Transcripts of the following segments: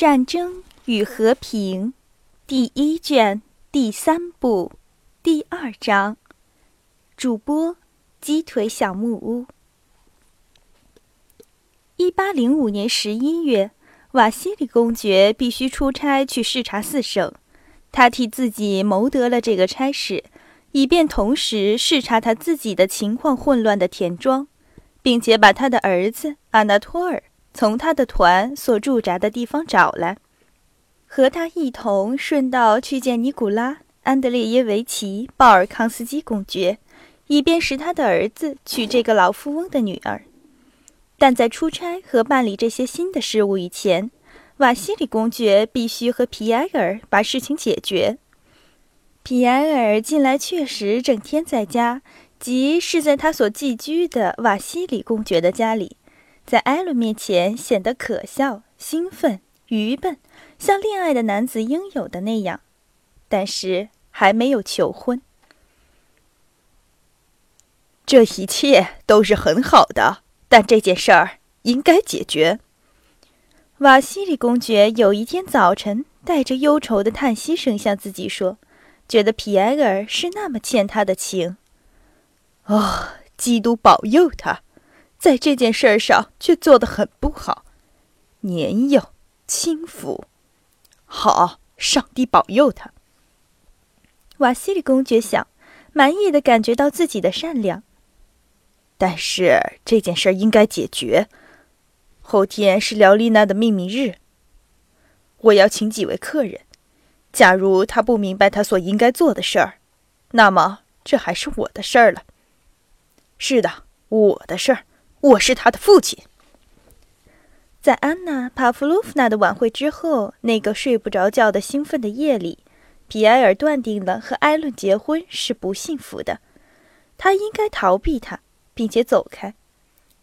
战争与和平，第一卷第三部第二章。主播：鸡腿小木屋。一八零五年十一月，瓦西里公爵必须出差去视察四省，他替自己谋得了这个差事，以便同时视察他自己的情况混乱的田庄，并且把他的儿子阿纳托尔。从他的团所驻扎的地方找来，和他一同顺道去见尼古拉·安德烈耶维奇·鲍尔康斯基公爵，以便使他的儿子娶这个老富翁的女儿。但在出差和办理这些新的事务以前，瓦西里公爵必须和皮埃尔把事情解决。皮埃尔近来确实整天在家，即是在他所寄居的瓦西里公爵的家里。在艾伦面前显得可笑、兴奋、愚笨，像恋爱的男子应有的那样，但是还没有求婚。这一切都是很好的，但这件事儿应该解决。瓦西里公爵有一天早晨带着忧愁的叹息声向自己说：“觉得皮埃尔是那么欠他的情。”哦，基督保佑他！在这件事上却做得很不好，年幼轻浮。好，上帝保佑他。瓦西里公爵想，满意的感觉到自己的善良。但是这件事应该解决。后天是辽丽娜的秘密日，我要请几位客人。假如他不明白他所应该做的事儿，那么这还是我的事儿了。是的，我的事儿。我是他的父亲。在安娜·帕夫洛夫娜的晚会之后，那个睡不着觉的兴奋的夜里，皮埃尔断定了和艾伦结婚是不幸福的，他应该逃避他，并且走开。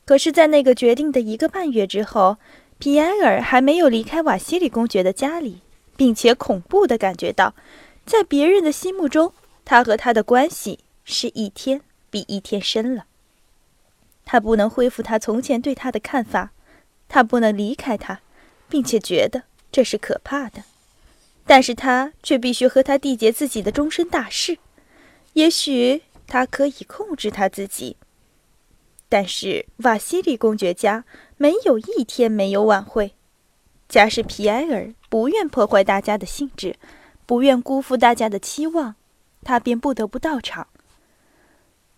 可是，在那个决定的一个半月之后，皮埃尔还没有离开瓦西里公爵的家里，并且恐怖地感觉到，在别人的心目中，他和他的关系是一天比一天深了。他不能恢复他从前对他的看法，他不能离开他，并且觉得这是可怕的，但是他却必须和他缔结自己的终身大事。也许他可以控制他自己，但是瓦西里公爵家没有一天没有晚会。假使皮埃尔不愿破坏大家的兴致，不愿辜负大家的期望，他便不得不到场。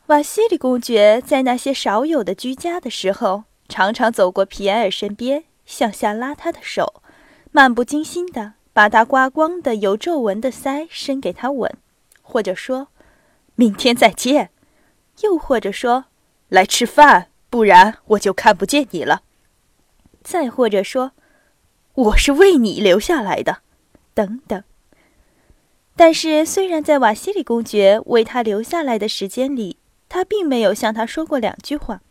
瓦西里公爵在那些少有的居家的时候，常常走过皮埃尔身边，向下拉他的手，漫不经心地把他刮光的有皱纹的腮伸给他吻，或者说：“明天再见。”又或者说：“来吃饭，不然我就看不见你了。”再或者说：“我是为你留下来的。”等等。但是，虽然在瓦西里公爵为他留下来的时间里，他并没有向他说过两句话，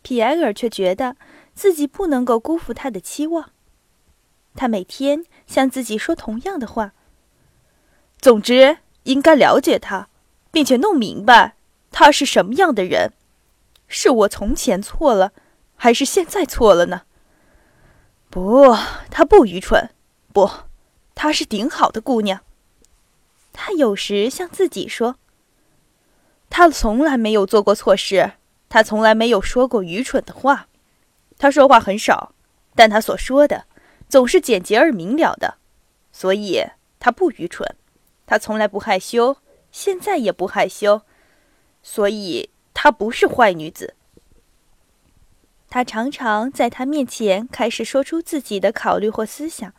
皮埃尔却觉得自己不能够辜负他的期望。他每天向自己说同样的话。总之，应该了解他，并且弄明白他是什么样的人。是我从前错了，还是现在错了呢？不，她不愚蠢，不，她是顶好的姑娘。他有时向自己说。他从来没有做过错事，他从来没有说过愚蠢的话。他说话很少，但他所说的总是简洁而明了的，所以他不愚蠢。他从来不害羞，现在也不害羞，所以她不是坏女子。他常常在他面前开始说出自己的考虑或思想。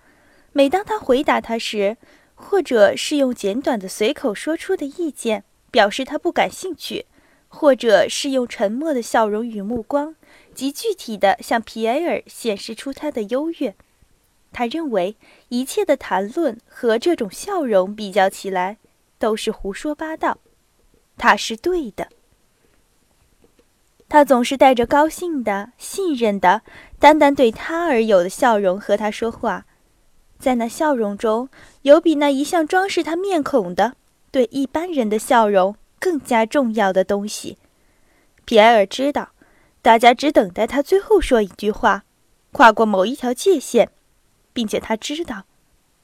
每当他回答他时，或者是用简短的随口说出的意见。表示他不感兴趣，或者是用沉默的笑容与目光，极具体的向皮埃尔显示出他的优越。他认为一切的谈论和这种笑容比较起来都是胡说八道。他是对的。他总是带着高兴的、信任的、单单对他而有的笑容和他说话，在那笑容中有比那一向装饰他面孔的。对一般人的笑容更加重要的东西，皮埃尔知道，大家只等待他最后说一句话，跨过某一条界限，并且他知道，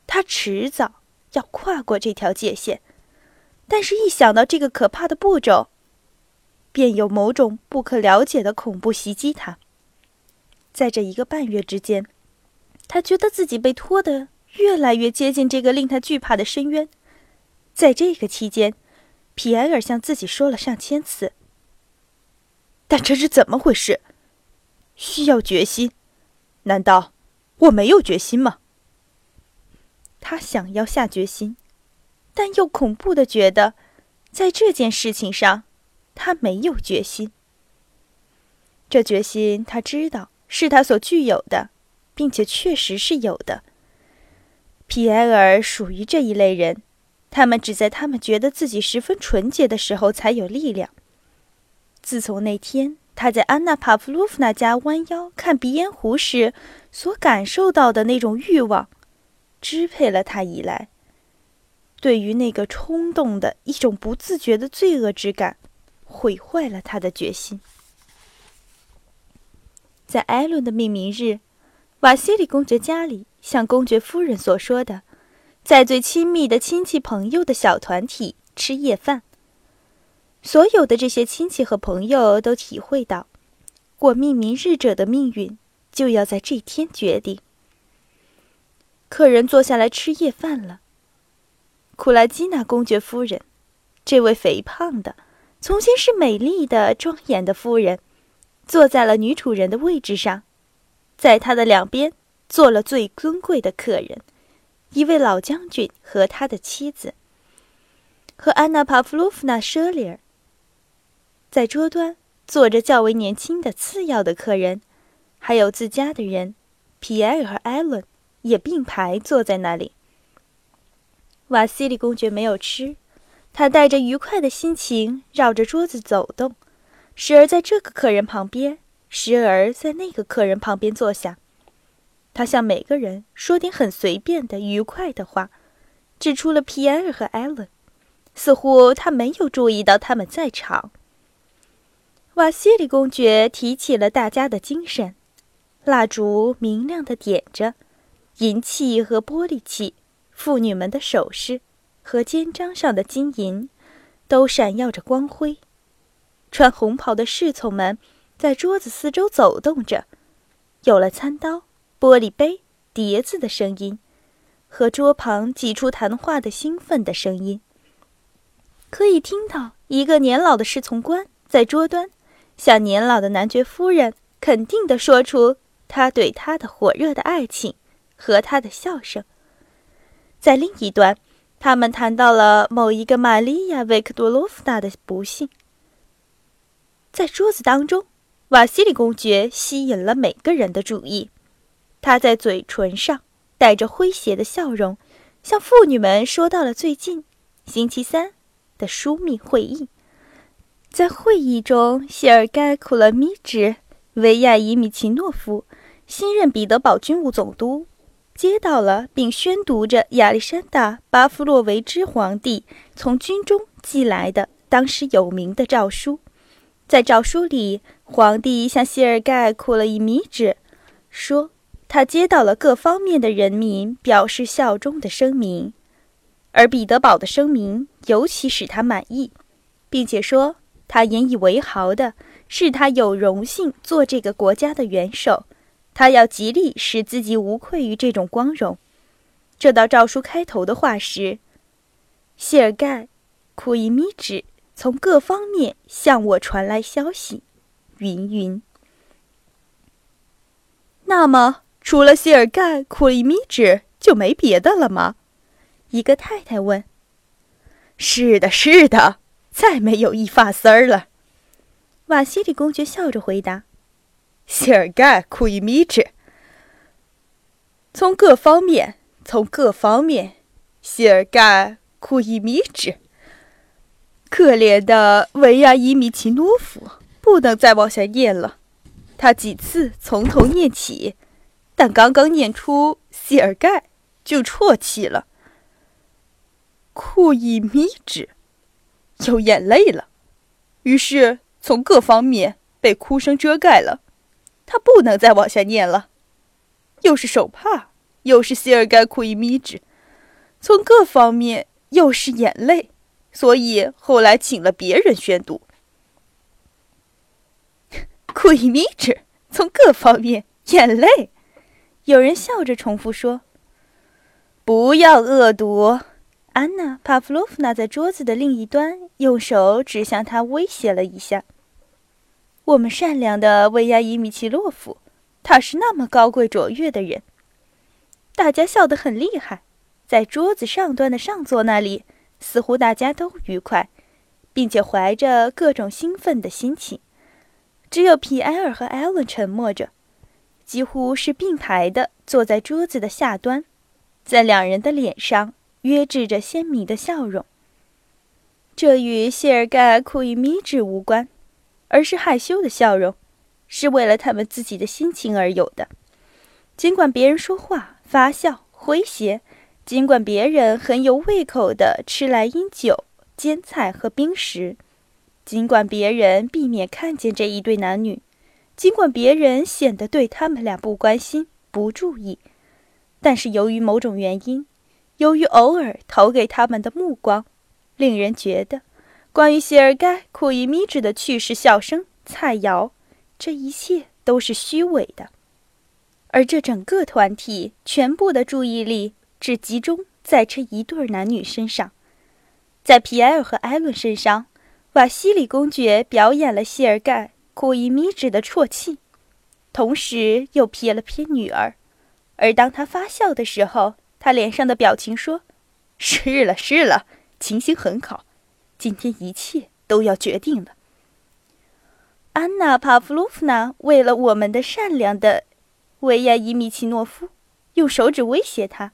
他迟早要跨过这条界限。但是，一想到这个可怕的步骤，便有某种不可了解的恐怖袭击他。在这一个半月之间，他觉得自己被拖得越来越接近这个令他惧怕的深渊。在这个期间，皮埃尔向自己说了上千次：“但这是怎么回事？需要决心？难道我没有决心吗？”他想要下决心，但又恐怖的觉得，在这件事情上，他没有决心。这决心，他知道。是他所具有的，并且确实是有的。皮埃尔属于这一类人，他们只在他们觉得自己十分纯洁的时候才有力量。自从那天他在安娜·帕夫洛夫娜家弯腰看鼻烟壶时所感受到的那种欲望，支配了他以来，对于那个冲动的一种不自觉的罪恶之感，毁坏了他的决心。在艾伦的命名日，瓦西里公爵家里像公爵夫人所说的，在最亲密的亲戚朋友的小团体吃夜饭。所有的这些亲戚和朋友都体会到，过命名日者的命运就要在这天决定。客人坐下来吃夜饭了。库拉基娜公爵夫人，这位肥胖的、从前是美丽的、庄严的夫人。坐在了女主人的位置上，在她的两边坐了最尊贵的客人，一位老将军和他的妻子，和安娜·帕夫洛夫娜·舍里尔。在桌端坐着较为年轻的次要的客人，还有自家的人，皮埃尔和艾伦也并排坐在那里。瓦西里公爵没有吃，他带着愉快的心情绕着桌子走动。时而在这个客人旁边，时而在那个客人旁边坐下。他向每个人说点很随便的、愉快的话，指出了皮埃尔和艾伦，似乎他没有注意到他们在场。瓦西里公爵提起了大家的精神，蜡烛明亮的点着，银器和玻璃器，妇女们的首饰和肩章上的金银，都闪耀着光辉。穿红袍的侍从们在桌子四周走动着，有了餐刀、玻璃杯、碟子的声音，和桌旁挤出谈话的兴奋的声音。可以听到一个年老的侍从官在桌端向年老的男爵夫人肯定地说出他对她的火热的爱情和他的笑声。在另一端，他们谈到了某一个玛利亚·维克多洛夫娜的不幸。在桌子当中，瓦西里公爵吸引了每个人的注意。他在嘴唇上带着诙谐的笑容，向妇女们说到了最近星期三的枢密会议。在会议中，谢尔盖·库勒米什维亚伊米奇诺夫新任彼得堡军务总督接到了并宣读着亚历山大·巴夫洛维兹皇帝从军中寄来的当时有名的诏书。在诏书里，皇帝向谢尔盖·库勒米什说，他接到了各方面的人民表示效忠的声明，而彼得堡的声明尤其使他满意，并且说他引以为豪的是他有荣幸做这个国家的元首，他要极力使自己无愧于这种光荣。这道诏书开头的话是：谢尔盖·库伊米指。从各方面向我传来消息，云云。那么，除了谢尔盖·库里米什，就没别的了吗？一个太太问。是的，是的，再没有一发丝儿了。瓦西里公爵笑着回答：“谢尔盖·库伊米什，从各方面，从各方面，谢尔盖·库伊米什。”可怜的维亚伊米奇诺夫不能再往下念了，他几次从头念起，但刚刚念出谢尔盖就啜泣了。库伊米什有眼泪了，于是从各方面被哭声遮盖了，他不能再往下念了，又是手帕又是谢尔盖·库伊米治，从各方面又是眼泪，所以后来请了别人宣读。库伊米治从各方面眼泪，有人笑着重复说：“不要恶毒。”安娜·帕夫洛夫娜在桌子的另一端用手指向他，威胁了一下。我们善良的维亚伊米奇洛夫，他是那么高贵卓越的人。大家笑得很厉害，在桌子上端的上座那里，似乎大家都愉快，并且怀着各种兴奋的心情。只有皮埃尔和艾伦沉默着，几乎是并排的坐在桌子的下端，在两人的脸上。约制着鲜明的笑容。这与谢尔盖·库伊米治无关，而是害羞的笑容，是为了他们自己的心情而有的。尽管别人说话、发笑、诙谐，尽管别人很有胃口地吃来饮酒、煎菜和冰食，尽管别人避免看见这一对男女，尽管别人显得对他们俩不关心、不注意，但是由于某种原因。由于偶尔投给他们的目光，令人觉得，关于谢尔盖·库伊米治的趣事、笑声、菜肴，这一切都是虚伪的。而这整个团体全部的注意力只集中在这一对男女身上。在皮埃尔和艾伦身上，瓦西里公爵表演了谢尔盖·库伊米治的啜泣，同时又瞥了瞥女儿。而当他发笑的时候，他脸上的表情说：“是了，是了，情形很好。今天一切都要决定了。”安娜·帕夫洛夫娜为了我们的善良的维亚伊米奇诺夫，用手指威胁他。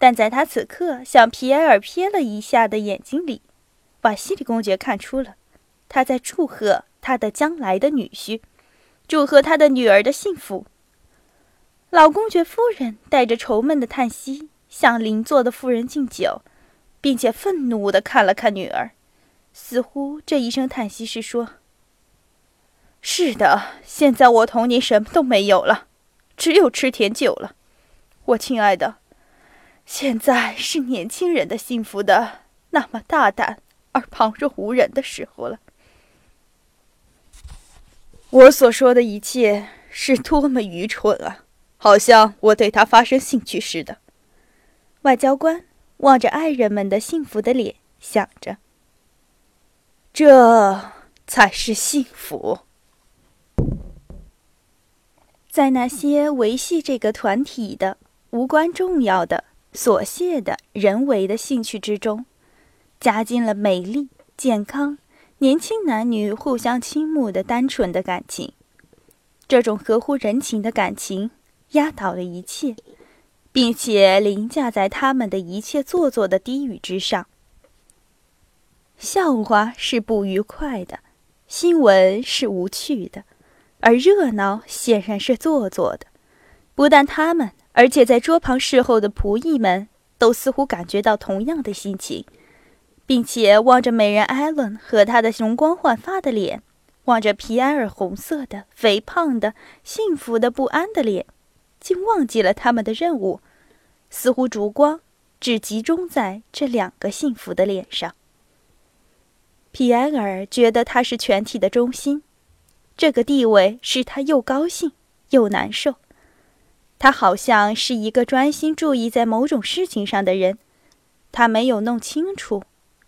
但在他此刻向皮埃尔瞥了一下的眼睛里，瓦西里公爵看出了他在祝贺他的将来的女婿，祝贺他的女儿的幸福。老公爵夫人带着愁闷的叹息向邻座的妇人敬酒，并且愤怒地看了看女儿，似乎这一声叹息是说：“是的，现在我同你什么都没有了，只有吃甜酒了，我亲爱的。现在是年轻人的幸福的那么大胆而旁若无人的时候了。我所说的一切是多么愚蠢啊！”好像我对他发生兴趣似的。外交官望着爱人们的幸福的脸，想着：“这才是幸福。”在那些维系这个团体的无关重要的琐屑的人为的兴趣之中，加进了美丽、健康、年轻男女互相倾慕的单纯的感情。这种合乎人情的感情。压倒了一切，并且凌驾在他们的一切做作的低语之上。笑话是不愉快的，新闻是无趣的，而热闹显然是做作的。不但他们，而且在桌旁侍候的仆役们都似乎感觉到同样的心情，并且望着美人艾伦和她的容光焕发的脸，望着皮埃尔红色的、肥胖的、幸福的、不安的脸。竟忘记了他们的任务，似乎烛光只集中在这两个幸福的脸上。皮埃尔觉得他是全体的中心，这个地位使他又高兴又难受。他好像是一个专心注意在某种事情上的人，他没有弄清楚、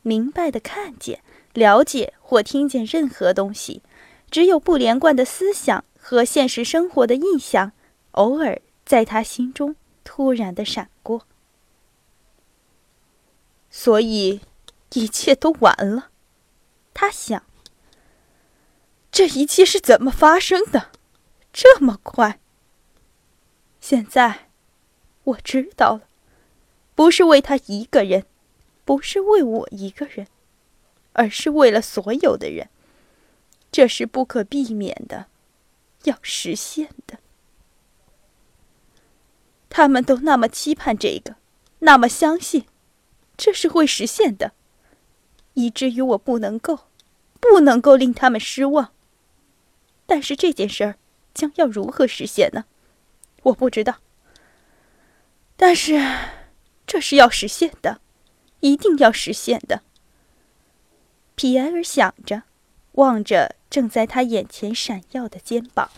明白的看见、了解或听见任何东西，只有不连贯的思想和现实生活的印象。偶尔在他心中突然的闪过，所以一切都完了。他想：这一切是怎么发生的？这么快？现在我知道了，不是为他一个人，不是为我一个人，而是为了所有的人。这是不可避免的，要实现的。他们都那么期盼这个，那么相信，这是会实现的，以至于我不能够，不能够令他们失望。但是这件事儿将要如何实现呢？我不知道。但是，这是要实现的，一定要实现的。皮埃尔想着，望着正在他眼前闪耀的肩膀。